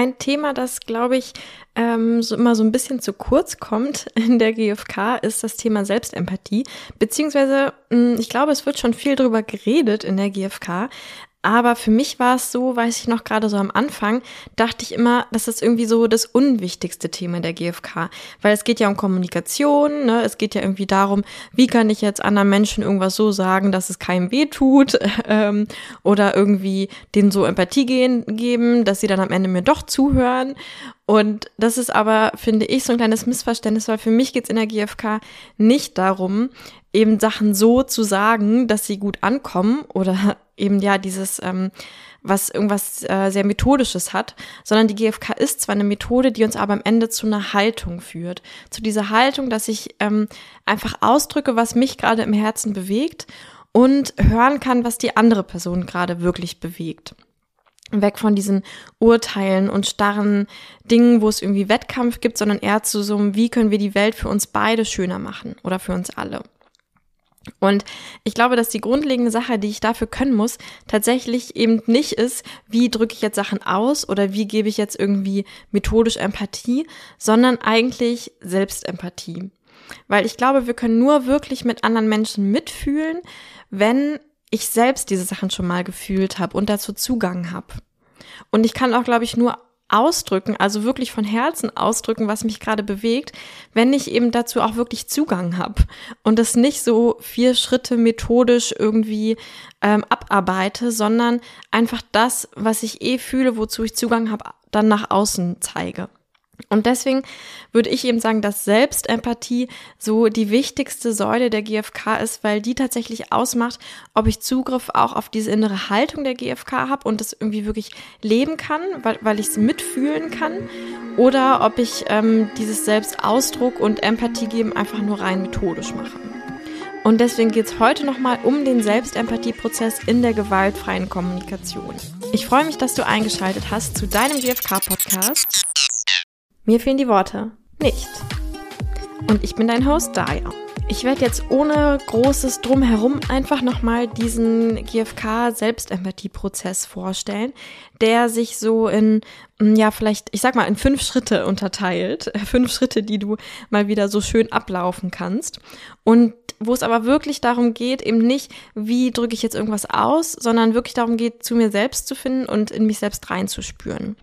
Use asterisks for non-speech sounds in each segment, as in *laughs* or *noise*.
Ein Thema, das, glaube ich, ähm, so immer so ein bisschen zu kurz kommt *laughs* in der GfK, ist das Thema Selbstempathie. Beziehungsweise, hm, ich glaube, es wird schon viel drüber geredet in der GfK, aber für mich war es so, weiß ich noch gerade so am Anfang, dachte ich immer, das ist irgendwie so das unwichtigste Thema der GfK. Weil es geht ja um Kommunikation, ne? es geht ja irgendwie darum, wie kann ich jetzt anderen Menschen irgendwas so sagen, dass es keinem weh tut *laughs* ähm, oder irgendwie denen so Empathie geben, dass sie dann am Ende mir doch zuhören. Und das ist aber, finde ich, so ein kleines Missverständnis, weil für mich geht es in der GfK nicht darum, eben Sachen so zu sagen, dass sie gut ankommen oder eben ja dieses, ähm, was irgendwas äh, sehr Methodisches hat, sondern die GfK ist zwar eine Methode, die uns aber am Ende zu einer Haltung führt. Zu dieser Haltung, dass ich ähm, einfach ausdrücke, was mich gerade im Herzen bewegt und hören kann, was die andere Person gerade wirklich bewegt. Weg von diesen Urteilen und starren Dingen, wo es irgendwie Wettkampf gibt, sondern eher zu so einem, wie können wir die Welt für uns beide schöner machen oder für uns alle. Und ich glaube, dass die grundlegende Sache, die ich dafür können muss, tatsächlich eben nicht ist, wie drücke ich jetzt Sachen aus oder wie gebe ich jetzt irgendwie methodisch Empathie, sondern eigentlich Selbstempathie. Weil ich glaube, wir können nur wirklich mit anderen Menschen mitfühlen, wenn ich selbst diese Sachen schon mal gefühlt habe und dazu Zugang habe. Und ich kann auch, glaube ich, nur ausdrücken, also wirklich von Herzen ausdrücken, was mich gerade bewegt, wenn ich eben dazu auch wirklich Zugang habe und das nicht so vier Schritte methodisch irgendwie ähm, abarbeite, sondern einfach das, was ich eh fühle, wozu ich Zugang habe, dann nach außen zeige. Und deswegen würde ich eben sagen, dass Selbstempathie so die wichtigste Säule der GfK ist, weil die tatsächlich ausmacht, ob ich Zugriff auch auf diese innere Haltung der GfK habe und das irgendwie wirklich leben kann, weil, weil ich es mitfühlen kann, oder ob ich ähm, dieses Selbstausdruck und Empathie geben einfach nur rein methodisch mache. Und deswegen geht es heute nochmal um den Selbstempathieprozess in der gewaltfreien Kommunikation. Ich freue mich, dass du eingeschaltet hast zu deinem GfK-Podcast. Mir fehlen die Worte. Nicht. Und ich bin dein Host Daya. Ich werde jetzt ohne großes Drumherum einfach nochmal diesen GFK-Selbstempathie-Prozess vorstellen, der sich so in, mm, ja, vielleicht, ich sag mal, in fünf Schritte unterteilt. *laughs* Fünf Schritte, die du mal wieder so schön ablaufen kannst. Und wo es aber wirklich darum geht, eben nicht, wie drücke ich jetzt irgendwas aus, sondern wirklich darum geht, zu mir selbst zu finden und in mich selbst reinzuspüren.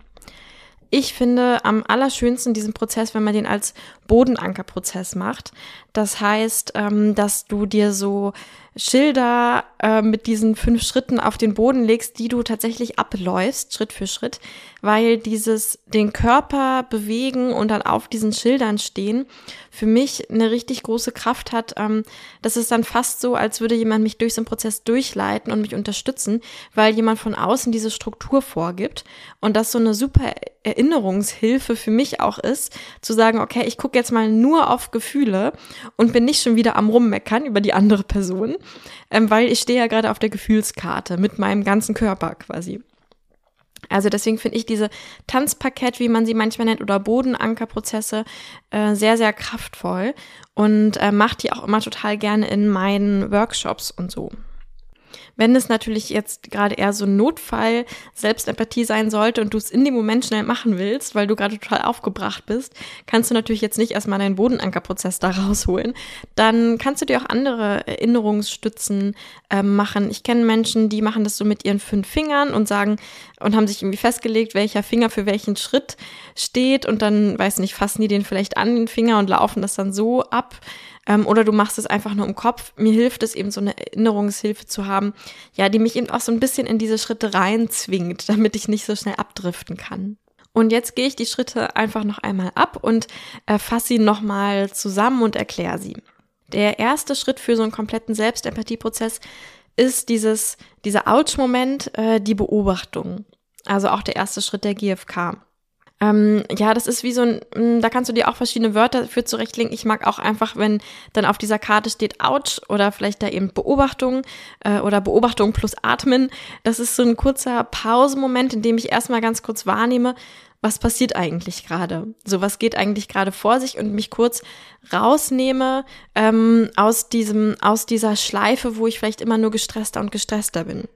Ich finde am allerschönsten diesen Prozess, wenn man den als Bodenankerprozess macht. Das heißt, ähm, dass du dir so Schilder äh, mit diesen fünf Schritten auf den Boden legst, die du tatsächlich abläufst, Schritt für Schritt, weil dieses den Körper bewegen und dann auf diesen Schildern stehen für mich eine richtig große Kraft hat. Ähm, das ist dann fast so, als würde jemand mich durch so einen Prozess durchleiten und mich unterstützen, weil jemand von außen diese Struktur vorgibt und das so eine super Erinnerungshilfe für mich auch ist, zu sagen, okay, ich gucke jetzt mal nur auf Gefühle und bin nicht schon wieder am Rummeckern über die andere Person, ähm, weil ich stehe ja gerade auf der Gefühlskarte mit meinem ganzen Körper quasi. Also deswegen finde ich diese Tanzparkett, wie man sie manchmal nennt, oder Bodenankerprozesse äh, sehr, sehr kraftvoll und äh, mache die auch immer total gerne in meinen Workshops und so. Wenn es natürlich jetzt gerade eher so ein Notfall Selbstempathie sein sollte und du es in dem Moment schnell machen willst, weil du gerade total aufgebracht bist, kannst du natürlich jetzt nicht erstmal deinen Bodenankerprozess da *laughs* rausholen. Dann kannst du dir auch andere Erinnerungsstützen äh, machen. Ich kenne Menschen, die machen das so mit ihren fünf Fingern und sagen und haben sich irgendwie festgelegt, welcher Finger für welchen Schritt steht und dann, weiß nicht, fassen die den vielleicht an den Finger und laufen das dann so ab. Ähm, oder du machst es einfach nur im Kopf. Mir hilft es eben so eine Erinnerungshilfe zu haben, ja, die mich eben auch so ein bisschen in diese Schritte reinzwingt, *laughs* damit ich nicht so schnell abdriften kann. Und jetzt gehe ich die Schritte einfach noch einmal ab und äh, fasse sie nochmal zusammen und erkläre sie. Der erste Schritt für so einen kompletten Selbstempathieprozess ist dieses, dieser Ouch-Moment, äh, die Beobachtung. Also auch der erste Schritt der GfK. Ähm, ja, das ist wie so ein, mm, da kannst du dir auch verschiedene Wörter für zurechtlegen. Ich mag auch einfach, wenn dann auf dieser Karte steht Ouch oder vielleicht da eben Beobachtung äh, oder Beobachtung plus Atmen. Das ist so ein kurzer Pausemoment, in dem ich erstmal ganz kurz wahrnehme, was passiert eigentlich gerade? So, was geht eigentlich gerade vor sich und mich kurz rausnehme ähm, aus diesem, aus dieser Schleife, wo ich vielleicht immer nur gestresster und gestresster bin.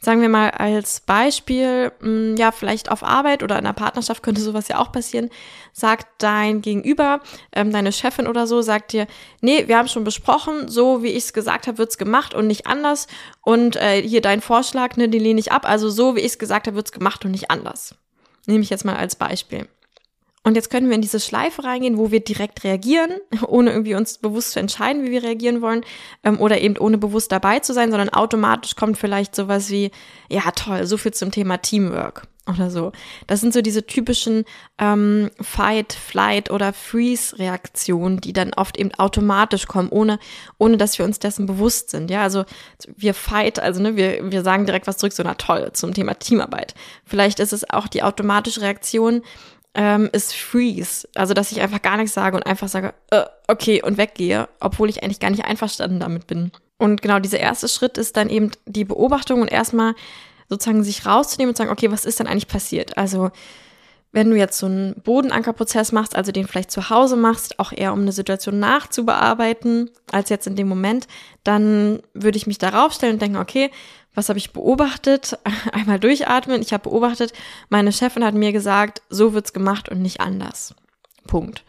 Sagen wir mal als Beispiel, hm, ja, vielleicht auf Arbeit oder in einer Partnerschaft könnte sowas ja auch passieren, sagt dein Gegenüber, ähm, deine Chefin oder so, sagt dir, nee, wir haben schon besprochen, so wie ich es gesagt habe, wird's gemacht und nicht anders. Und äh, hier dein Vorschlag, ne, den lehne ich ab. Also so wie ich es gesagt habe, wird's gemacht und nicht anders. Nehme ich jetzt mal als Beispiel. Und jetzt können wir in diese Schleife reingehen, wo wir direkt reagieren, *laughs* ohne irgendwie uns bewusst zu entscheiden, wie wir reagieren wollen, ähm, oder eben ohne bewusst dabei zu sein, sondern automatisch kommt vielleicht sowas wie, ja toll, so viel zum Thema Teamwork oder so. Das sind so diese typischen ähm, Fight, Flight oder Freeze-Reaktionen, die dann oft eben automatisch kommen, ohne, ohne dass wir uns dessen bewusst sind. Ja, also wir fight, also ne, wir, wir sagen direkt was zurück, so na toll, zum Thema Teamarbeit. Vielleicht ist es auch die automatische Reaktion, ähm, ist Freeze. Also, dass ich einfach gar nichts sage und einfach sage, äh, okay, und weggehe, obwohl ich eigentlich gar nicht einverstanden damit bin. Und genau dieser erste Schritt ist dann eben die Beobachtung und erstmal sozusagen sich rauszunehmen und sagen, okay, was ist denn eigentlich passiert? Also, wenn du jetzt so einen Bodenankerprozess machst, also den vielleicht zu Hause machst, auch eher um eine Situation nachzubearbeiten, als jetzt in dem Moment, dann würde ich mich darauf stellen und denken, okay, was habe ich beobachtet? *laughs* Einmal durchatmen. Ich habe beobachtet, meine Chefin hat mir gesagt, so wird's gemacht und nicht anders. Punkt.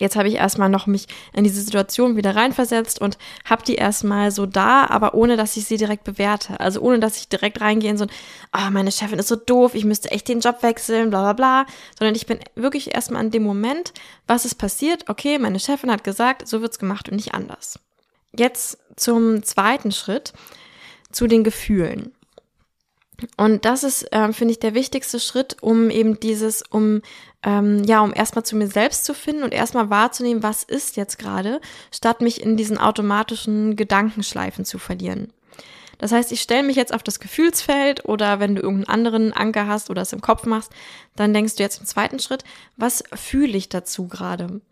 Jetzt habe ich erstmal noch mich in diese Situation wieder reinversetzt und habe die erstmal so da, aber ohne dass ich sie direkt bewerte. Also ohne dass ich direkt reingehe in so ein, oh, meine Chefin ist so doof, ich müsste echt den Job wechseln, bla bla bla. Sondern ich bin wirklich erstmal an dem Moment, was ist passiert? Okay, meine Chefin hat gesagt, so wird's gemacht und nicht anders. Jetzt zum zweiten Schritt zu den Gefühlen. Und das ist, ähm, finde ich, der wichtigste Schritt, um eben dieses, um ähm, ja, um erstmal zu mir selbst zu finden und erstmal wahrzunehmen, was ist jetzt gerade, statt mich in diesen automatischen Gedankenschleifen zu verlieren. Das heißt, ich stelle mich jetzt auf das Gefühlsfeld oder wenn du irgendeinen anderen Anker hast oder es im Kopf machst, dann denkst du jetzt im zweiten Schritt, was fühle ich dazu gerade?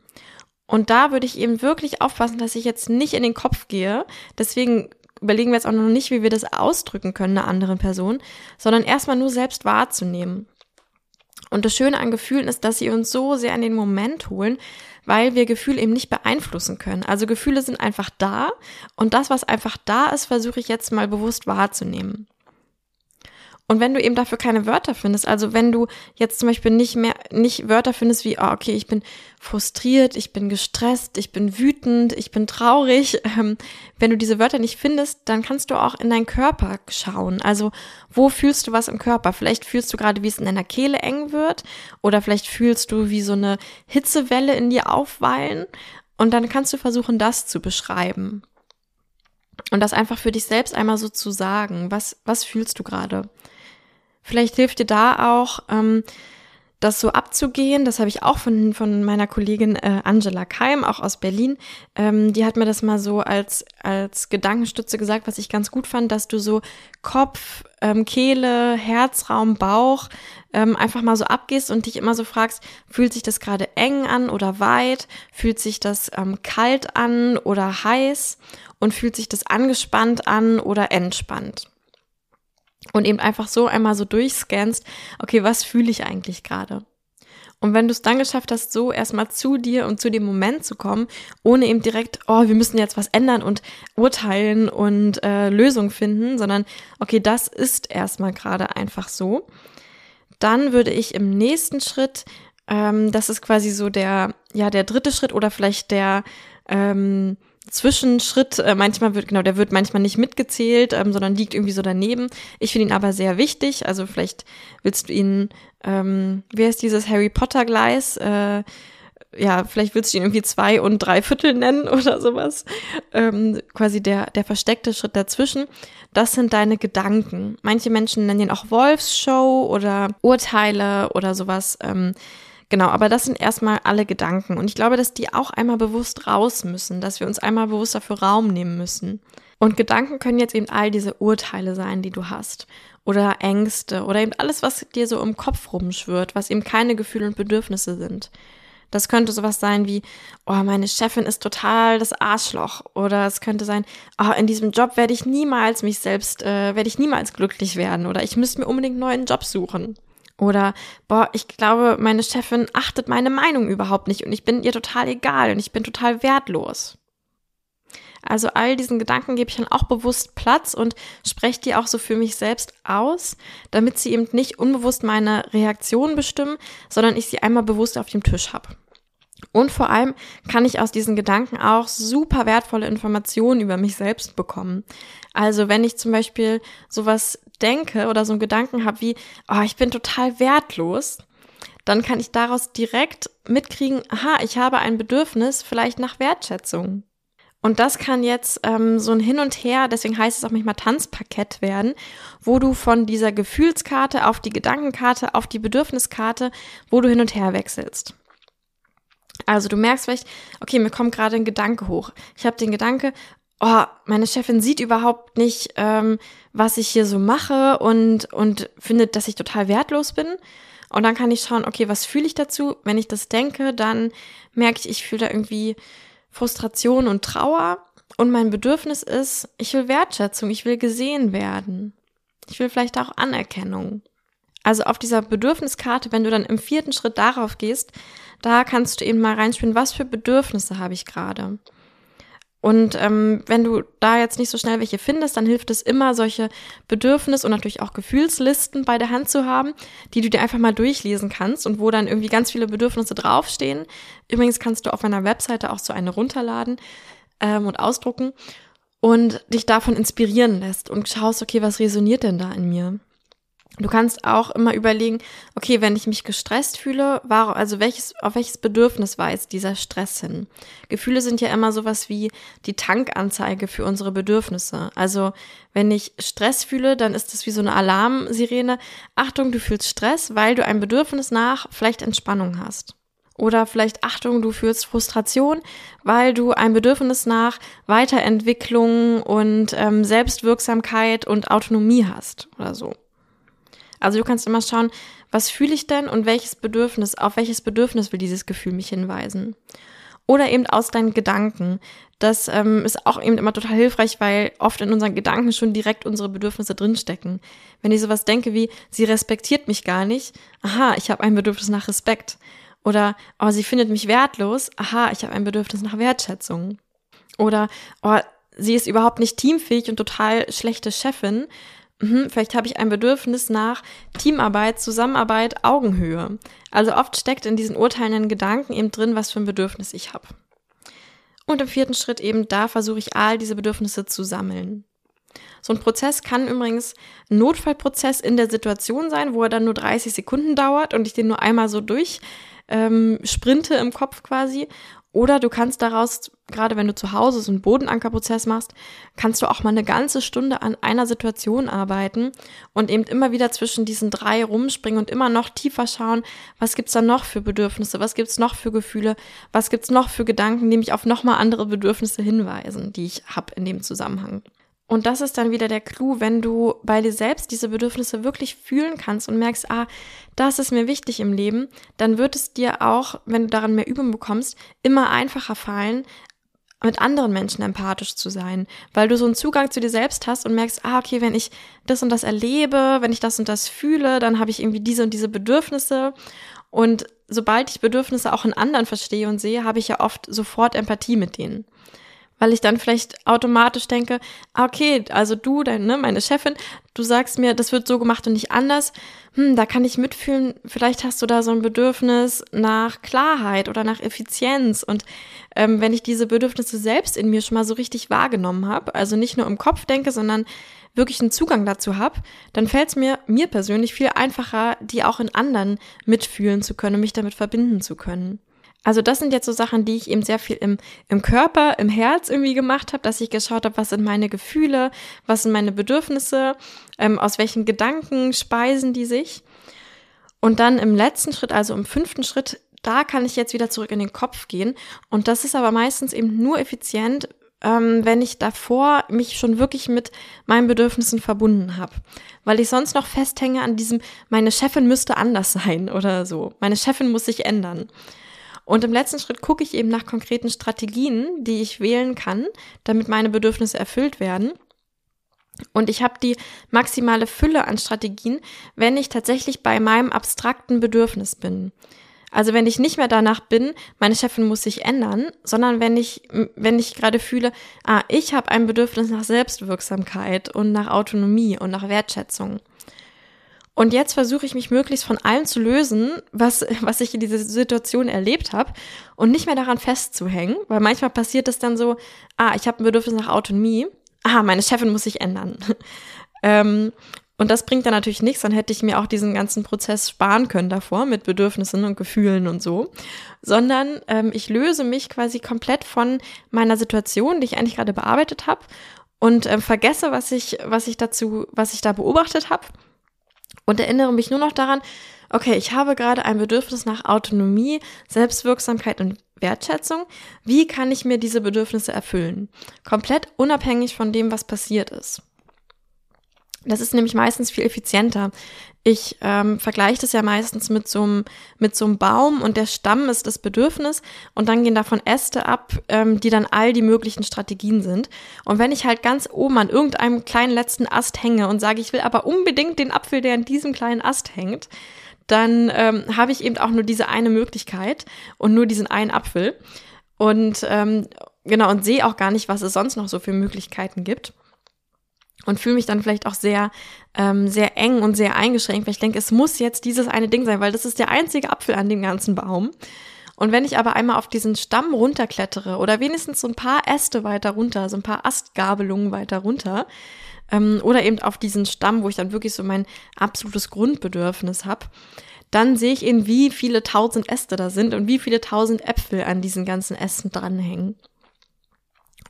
Und da würde ich eben wirklich aufpassen, dass ich jetzt nicht in den Kopf gehe. Deswegen überlegen wir jetzt auch noch nicht, wie wir das ausdrücken können einer anderen Person, sondern erstmal nur selbst wahrzunehmen. Und das Schöne an Gefühlen ist, dass sie uns so sehr in den Moment holen, weil wir Gefühle eben nicht beeinflussen können. Also Gefühle sind einfach da und das, was einfach da ist, versuche ich jetzt mal bewusst wahrzunehmen. Und wenn du eben dafür keine Wörter findest, also wenn du jetzt zum Beispiel nicht mehr, nicht Wörter findest wie, oh, okay, ich bin frustriert, ich bin gestresst, ich bin wütend, ich bin traurig, *laughs* ähm, wenn du diese Wörter nicht findest, dann kannst du auch in deinen Körper schauen. Also, wo fühlst du was im Körper? Vielleicht fühlst du gerade, wie es in deiner Kehle eng wird, oder vielleicht fühlst du, wie so eine Hitzewelle in dir aufweilen. Und dann kannst du versuchen, das zu beschreiben. Und das einfach für dich selbst einmal so zu sagen. Was, was fühlst du gerade? Vielleicht hilft dir da auch, ähm, das so abzugehen. Das habe ich auch von, von meiner Kollegin äh, Angela Keim, auch aus Berlin. Ähm, die hat mir das mal so als, als Gedankenstütze gesagt, was ich ganz gut fand, dass du so Kopf, ähm, Kehle, Herzraum, Bauch ähm, einfach mal so abgehst und dich immer so fragst, fühlt sich das gerade eng an oder weit? Fühlt sich das ähm, kalt an oder heiß? Und fühlt sich das angespannt an oder entspannt? Und eben einfach so einmal so durchscannst, okay, was fühle ich eigentlich gerade? Und wenn du es dann geschafft hast, so erstmal zu dir und zu dem Moment zu kommen, ohne eben direkt, oh, wir müssen jetzt was ändern und urteilen und äh, Lösungen finden, sondern okay, das ist erstmal gerade einfach so, dann würde ich im nächsten Schritt, ähm, das ist quasi so der, ja, der dritte Schritt oder vielleicht der, ähm, Zwischenschritt. Äh, manchmal wird, genau, der wird manchmal nicht mitgezählt, ähm, sondern liegt irgendwie so daneben. Ich finde ihn aber sehr wichtig. Also vielleicht willst du ihn, ähm, wie heißt dieses Harry Potter Gleis? Äh, ja, vielleicht willst du ihn irgendwie zwei und drei Viertel nennen *laughs* oder sowas. Ähm, quasi der, der versteckte Schritt dazwischen. Das sind deine Gedanken. Manche Menschen nennen ihn auch Wolfsshow oder Urteile oder sowas. Ähm, Genau, aber das sind erstmal alle Gedanken. Und ich glaube, dass die auch einmal bewusst raus müssen, dass wir uns einmal bewusst dafür Raum nehmen müssen. Und Gedanken können jetzt eben all diese Urteile sein, die du hast. Oder Ängste oder eben alles, was dir so im Kopf rumschwirrt, was eben keine Gefühle und Bedürfnisse sind. Das könnte sowas sein wie, oh, meine Chefin ist total das Arschloch. Oder es könnte sein, oh, in diesem Job werde ich niemals mich selbst, äh, werde ich niemals glücklich werden. Oder ich müsste mir unbedingt einen neuen Job suchen. Oder, boah, ich glaube, meine Chefin achtet meine Meinung überhaupt nicht und ich bin ihr total egal und ich bin total wertlos. Also all diesen Gedanken gebe ich dann auch bewusst Platz und spreche die auch so für mich selbst aus, damit sie eben nicht unbewusst meine Reaktion bestimmen, sondern ich sie einmal bewusst auf dem Tisch habe. Und vor allem kann ich aus diesen Gedanken auch super wertvolle Informationen über mich selbst bekommen. Also wenn ich zum Beispiel sowas denke oder so einen Gedanken habe wie, oh, ich bin total wertlos, dann kann ich daraus direkt mitkriegen, aha, ich habe ein Bedürfnis vielleicht nach Wertschätzung. Und das kann jetzt ähm, so ein Hin und Her, deswegen heißt es auch manchmal Tanzparkett werden, wo du von dieser Gefühlskarte auf die Gedankenkarte, auf die Bedürfniskarte, wo du hin und her wechselst. Also du merkst vielleicht, okay, mir kommt gerade ein Gedanke hoch. Ich habe den Gedanke, oh, meine Chefin sieht überhaupt nicht, ähm, was ich hier so mache und, und findet, dass ich total wertlos bin. Und dann kann ich schauen, okay, was fühle ich dazu? Wenn ich das denke, dann merke ich, ich fühle da irgendwie Frustration und Trauer. Und mein Bedürfnis ist, ich will Wertschätzung, ich will gesehen werden. Ich will vielleicht auch Anerkennung. Also auf dieser Bedürfniskarte, wenn du dann im vierten Schritt darauf gehst, da kannst du eben mal reinspielen, was für Bedürfnisse habe ich gerade. Und ähm, wenn du da jetzt nicht so schnell welche findest, dann hilft es immer, solche Bedürfnis- und natürlich auch Gefühlslisten bei der Hand zu haben, die du dir einfach mal durchlesen kannst und wo dann irgendwie ganz viele Bedürfnisse draufstehen. Übrigens kannst du auf meiner Webseite auch so eine runterladen ähm, und ausdrucken und dich davon inspirieren lässt und schaust, okay, was resoniert denn da in mir? Du kannst auch immer überlegen, okay, wenn ich mich gestresst fühle, warum, also welches, auf welches Bedürfnis weist dieser Stress hin? Gefühle sind ja immer sowas wie die Tankanzeige für unsere Bedürfnisse. Also, wenn ich Stress fühle, dann ist das wie so eine Alarmsirene. Achtung, du fühlst Stress, weil du ein Bedürfnis nach vielleicht Entspannung hast. Oder vielleicht Achtung, du fühlst Frustration, weil du ein Bedürfnis nach Weiterentwicklung und ähm, Selbstwirksamkeit und Autonomie hast oder so. Also du kannst immer schauen, was fühle ich denn und welches Bedürfnis, auf welches Bedürfnis will dieses Gefühl mich hinweisen. Oder eben aus deinen Gedanken. Das ähm, ist auch eben immer total hilfreich, weil oft in unseren Gedanken schon direkt unsere Bedürfnisse drinstecken. Wenn ich sowas denke wie, sie respektiert mich gar nicht, aha, ich habe ein Bedürfnis nach Respekt. Oder, oh, sie findet mich wertlos, aha, ich habe ein Bedürfnis nach Wertschätzung. Oder, oh, sie ist überhaupt nicht teamfähig und total schlechte Chefin, Mhm, vielleicht habe ich ein Bedürfnis nach Teamarbeit, Zusammenarbeit, Augenhöhe. Also oft steckt in diesen urteilenden Gedanken eben drin, was für ein Bedürfnis ich habe. Und im vierten Schritt eben, da versuche ich all diese Bedürfnisse zu sammeln. So ein Prozess kann übrigens ein Notfallprozess in der Situation sein, wo er dann nur 30 Sekunden dauert und ich den nur einmal so durch ähm, sprinte im Kopf quasi. Oder du kannst daraus, gerade wenn du zu Hause so einen Bodenankerprozess machst, kannst du auch mal eine ganze Stunde an einer Situation arbeiten und eben immer wieder zwischen diesen drei rumspringen und immer noch tiefer schauen, was gibt's da noch für Bedürfnisse, was gibt's noch für Gefühle, was gibt's noch für Gedanken, die mich auf nochmal andere Bedürfnisse hinweisen, die ich habe in dem Zusammenhang. Und das ist dann wieder der Clou, wenn du bei dir selbst diese Bedürfnisse wirklich fühlen kannst und merkst, ah, das ist mir wichtig im Leben, dann wird es dir auch, wenn du daran mehr Übung bekommst, immer einfacher fallen, mit anderen Menschen empathisch zu sein, weil du so einen Zugang zu dir selbst hast und merkst, ah, okay, wenn ich das und das erlebe, wenn ich das und das fühle, dann habe ich irgendwie diese und diese Bedürfnisse. Und sobald ich Bedürfnisse auch in anderen verstehe und sehe, habe ich ja oft sofort Empathie mit denen weil ich dann vielleicht automatisch denke, ah, okay, also du, dein, ne, meine Chefin, du sagst mir, das wird so gemacht und nicht anders. Hm, da kann ich mitfühlen, vielleicht hast du da so ein Bedürfnis nach Klarheit oder nach Effizienz. Und ähm, wenn ich diese Bedürfnisse selbst in mir schon mal so richtig wahrgenommen habe, also nicht nur im Kopf denke, sondern wirklich einen Zugang dazu habe, dann fällt es mir, mir persönlich viel einfacher, die auch in anderen mitfühlen zu können, mich damit verbinden zu können. Also das sind jetzt so Sachen, die ich eben sehr viel im, im Körper, im Herz irgendwie gemacht habe, dass ich geschaut habe, was sind meine Gefühle, was sind meine Bedürfnisse, ähm, aus welchen Gedanken speisen die sich. Und dann im letzten Schritt, also im fünften Schritt, da kann ich jetzt wieder zurück in den Kopf gehen. Und das ist aber meistens eben nur effizient, ähm, wenn ich davor mich schon wirklich mit meinen Bedürfnissen verbunden habe. Weil ich sonst noch festhänge an diesem, meine Chefin müsste anders *laughs* sein oder so. Meine Chefin muss sich ändern. Und im letzten Schritt gucke ich eben nach konkreten Strategien, die ich wählen kann, damit meine Bedürfnisse erfüllt werden. Und ich habe die maximale Fülle an Strategien, wenn ich tatsächlich bei meinem abstrakten Bedürfnis bin. Also wenn ich nicht mehr danach bin, meine Chefin muss sich ändern, sondern wenn ich, wenn ich gerade fühle, ah, ich habe ein Bedürfnis nach Selbstwirksamkeit und nach Autonomie und nach Wertschätzung. Und jetzt versuche ich mich möglichst von allem zu lösen, was, was ich in dieser Situation erlebt habe und nicht mehr daran festzuhängen, weil manchmal passiert es dann so, ah, ich habe ein Bedürfnis nach Autonomie, ah, meine Chefin muss sich ändern. *laughs* ähm, und das bringt dann natürlich nichts, dann hätte ich mir auch diesen ganzen Prozess sparen können davor mit Bedürfnissen und Gefühlen und so, sondern ähm, ich löse mich quasi komplett von meiner Situation, die ich eigentlich gerade bearbeitet habe und äh, vergesse, was ich, was ich dazu, was ich da beobachtet habe und erinnere mich nur noch daran, okay, ich habe gerade ein Bedürfnis nach Autonomie, Selbstwirksamkeit und Wertschätzung. Wie kann ich mir diese Bedürfnisse erfüllen? Komplett unabhängig von dem, was passiert ist. Das ist nämlich meistens viel effizienter. Ich ähm, vergleiche das ja meistens mit so, einem, mit Baum und der Stamm ist das Bedürfnis und dann gehen davon Äste ab, ähm, die dann all die möglichen Strategien sind. Und wenn ich halt ganz oben an irgendeinem kleinen letzten Ast hänge und sage, ich will aber unbedingt den Apfel, der an diesem kleinen Ast hängt, dann ähm, habe ich eben auch nur diese eine Möglichkeit und nur diesen einen Apfel. Und ähm, genau, und sehe auch gar nicht, was es sonst noch so für Möglichkeiten gibt und fühle mich dann vielleicht auch sehr, ähm, sehr eng und sehr eingeschränkt, weil ich denke, es muss jetzt dieses eine Ding sein, weil das ist der einzige Apfel an dem ganzen Baum. Und wenn ich aber einmal auf diesen Stamm runterklettere oder wenigstens so ein paar Äste weiter runter, so ein paar Astgabelungen weiter runter, ähm, oder eben auf diesen Stamm, wo ich dann wirklich so mein absolutes Grundbedürfnis habe, dann sehe ich eben, wie viele tausend Äste da sind und wie viele tausend Äpfel an diesen ganzen Ästen dranhängen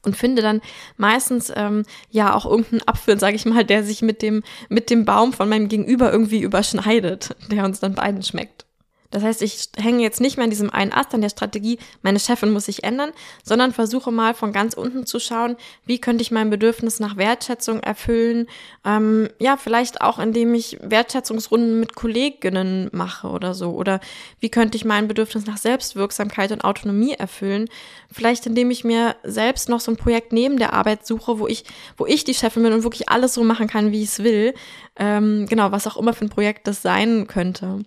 und finde dann meistens ähm, ja auch irgendeinen Apfel, sage ich mal, der sich mit dem mit dem Baum von meinem Gegenüber irgendwie überschneidet, *laughs* der uns dann beiden schmeckt. Das heißt, ich hänge jetzt nicht mehr an diesem einen Ast an der Strategie, meine Chefin muss sich ändern, sondern versuche mal von ganz unten zu schauen, wie könnte ich mein Bedürfnis nach Wertschätzung erfüllen. Ähm, ja, vielleicht auch, indem ich Wertschätzungsrunden mit Kolleginnen mache oder so. Oder wie könnte ich mein Bedürfnis nach Selbstwirksamkeit und Autonomie erfüllen. Vielleicht, indem ich mir selbst noch so ein Projekt neben der Arbeit suche, wo ich, wo ich die Chefin bin und wirklich alles so machen kann, wie ich es will. Ähm, genau, was auch immer für ein Projekt das sein könnte.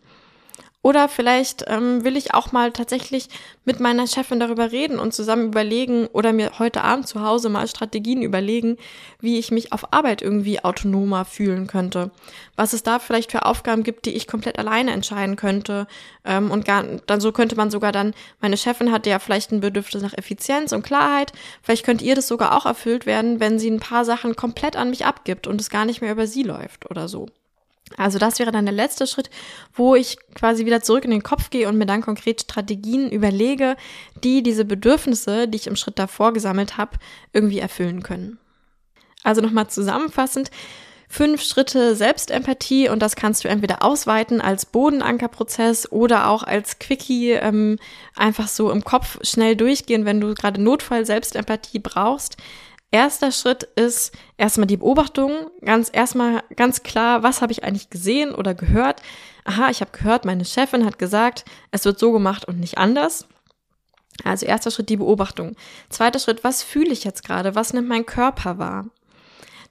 Oder vielleicht ähm, will ich auch mal tatsächlich mit meiner Chefin darüber reden und zusammen überlegen oder mir heute Abend zu Hause mal Strategien überlegen, wie ich mich auf Arbeit irgendwie autonomer fühlen könnte. Was es da vielleicht für Aufgaben gibt, die ich komplett alleine entscheiden könnte. Ähm, und gar, dann so könnte man sogar dann, meine Chefin hat ja vielleicht ein Bedürfnis nach Effizienz und Klarheit. Vielleicht könnte ihr das sogar auch erfüllt werden, wenn sie ein paar Sachen komplett an mich abgibt und es gar nicht mehr über sie läuft oder so. Also das wäre dann der letzte Schritt, wo ich quasi wieder zurück in den Kopf gehe und mir dann konkret Strategien überlege, die diese Bedürfnisse, die ich im Schritt davor gesammelt habe, irgendwie erfüllen können. Also nochmal zusammenfassend, fünf Schritte Selbstempathie und das kannst du entweder ausweiten als Bodenankerprozess oder auch als Quickie ähm, einfach so im Kopf schnell durchgehen, wenn du gerade Notfall Selbstempathie brauchst. Erster Schritt ist erstmal die Beobachtung, ganz erstmal ganz klar, was habe ich eigentlich gesehen oder gehört? Aha, ich habe gehört, meine Chefin hat gesagt, es wird so gemacht und nicht anders. Also erster Schritt die Beobachtung. Zweiter Schritt, was fühle ich jetzt gerade? Was nimmt mein Körper wahr?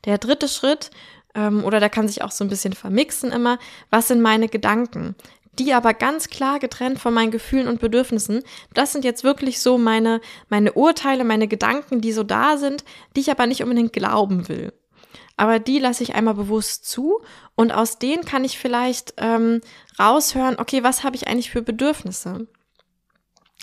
Der dritte Schritt, ähm, oder der kann sich auch so ein bisschen vermixen immer, was sind meine Gedanken? Die aber ganz klar getrennt von meinen Gefühlen und Bedürfnissen. Das sind jetzt wirklich so meine, meine Urteile, meine Gedanken, die so da sind, die ich aber nicht unbedingt glauben will. Aber die lasse ich einmal bewusst zu und aus denen kann ich vielleicht ähm, raushören, okay, was habe ich eigentlich für Bedürfnisse?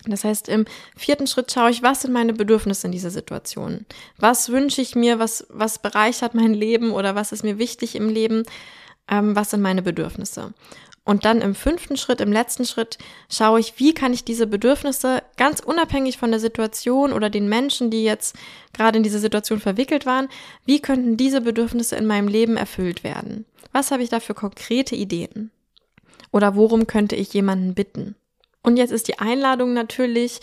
Das heißt, im vierten Schritt schaue ich, was sind meine Bedürfnisse in dieser Situation? Was wünsche ich mir? Was, was bereichert mein Leben oder was ist mir wichtig im Leben? Ähm, was sind meine Bedürfnisse? Und dann im fünften Schritt, im letzten Schritt, schaue ich, wie kann ich diese Bedürfnisse ganz unabhängig von der Situation oder den Menschen, die jetzt gerade in diese Situation verwickelt waren, wie könnten diese Bedürfnisse in meinem Leben erfüllt werden? Was habe ich da für konkrete Ideen? Oder worum könnte ich jemanden bitten? Und jetzt ist die Einladung natürlich,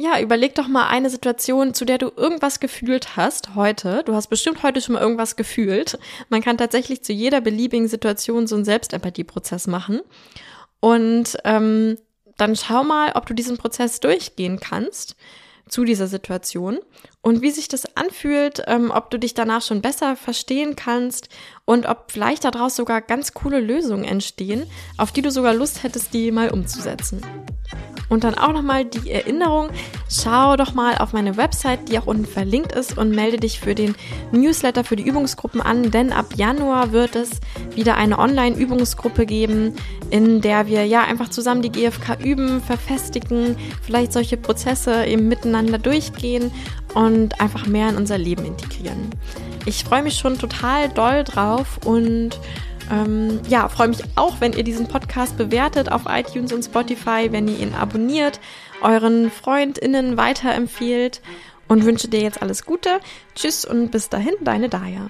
ja, überleg doch mal eine Situation, zu der du irgendwas gefühlt hast heute. Du hast bestimmt heute schon mal irgendwas gefühlt. Man kann tatsächlich zu jeder beliebigen Situation so einen Selbstempathieprozess machen. Und ähm, dann schau mal, ob du diesen Prozess durchgehen kannst zu dieser Situation und wie sich das anfühlt, ähm, ob du dich danach schon besser verstehen kannst und ob vielleicht daraus sogar ganz coole Lösungen entstehen, auf die du sogar Lust hättest, die mal umzusetzen. Und dann auch nochmal die Erinnerung, schau doch mal auf meine Website, die auch unten verlinkt ist und melde dich für den Newsletter für die Übungsgruppen an, denn ab Januar wird es wieder eine Online-Übungsgruppe geben, in der wir ja einfach zusammen die GFK üben, verfestigen, vielleicht solche Prozesse eben miteinander durchgehen und einfach mehr in unser Leben integrieren. Ich freue mich schon total doll drauf und ähm, ja, freue mich auch, wenn ihr diesen Podcast bewertet auf iTunes und Spotify, wenn ihr ihn abonniert, euren FreundInnen weiterempfehlt und wünsche dir jetzt alles Gute. Tschüss und bis dahin, deine Daya.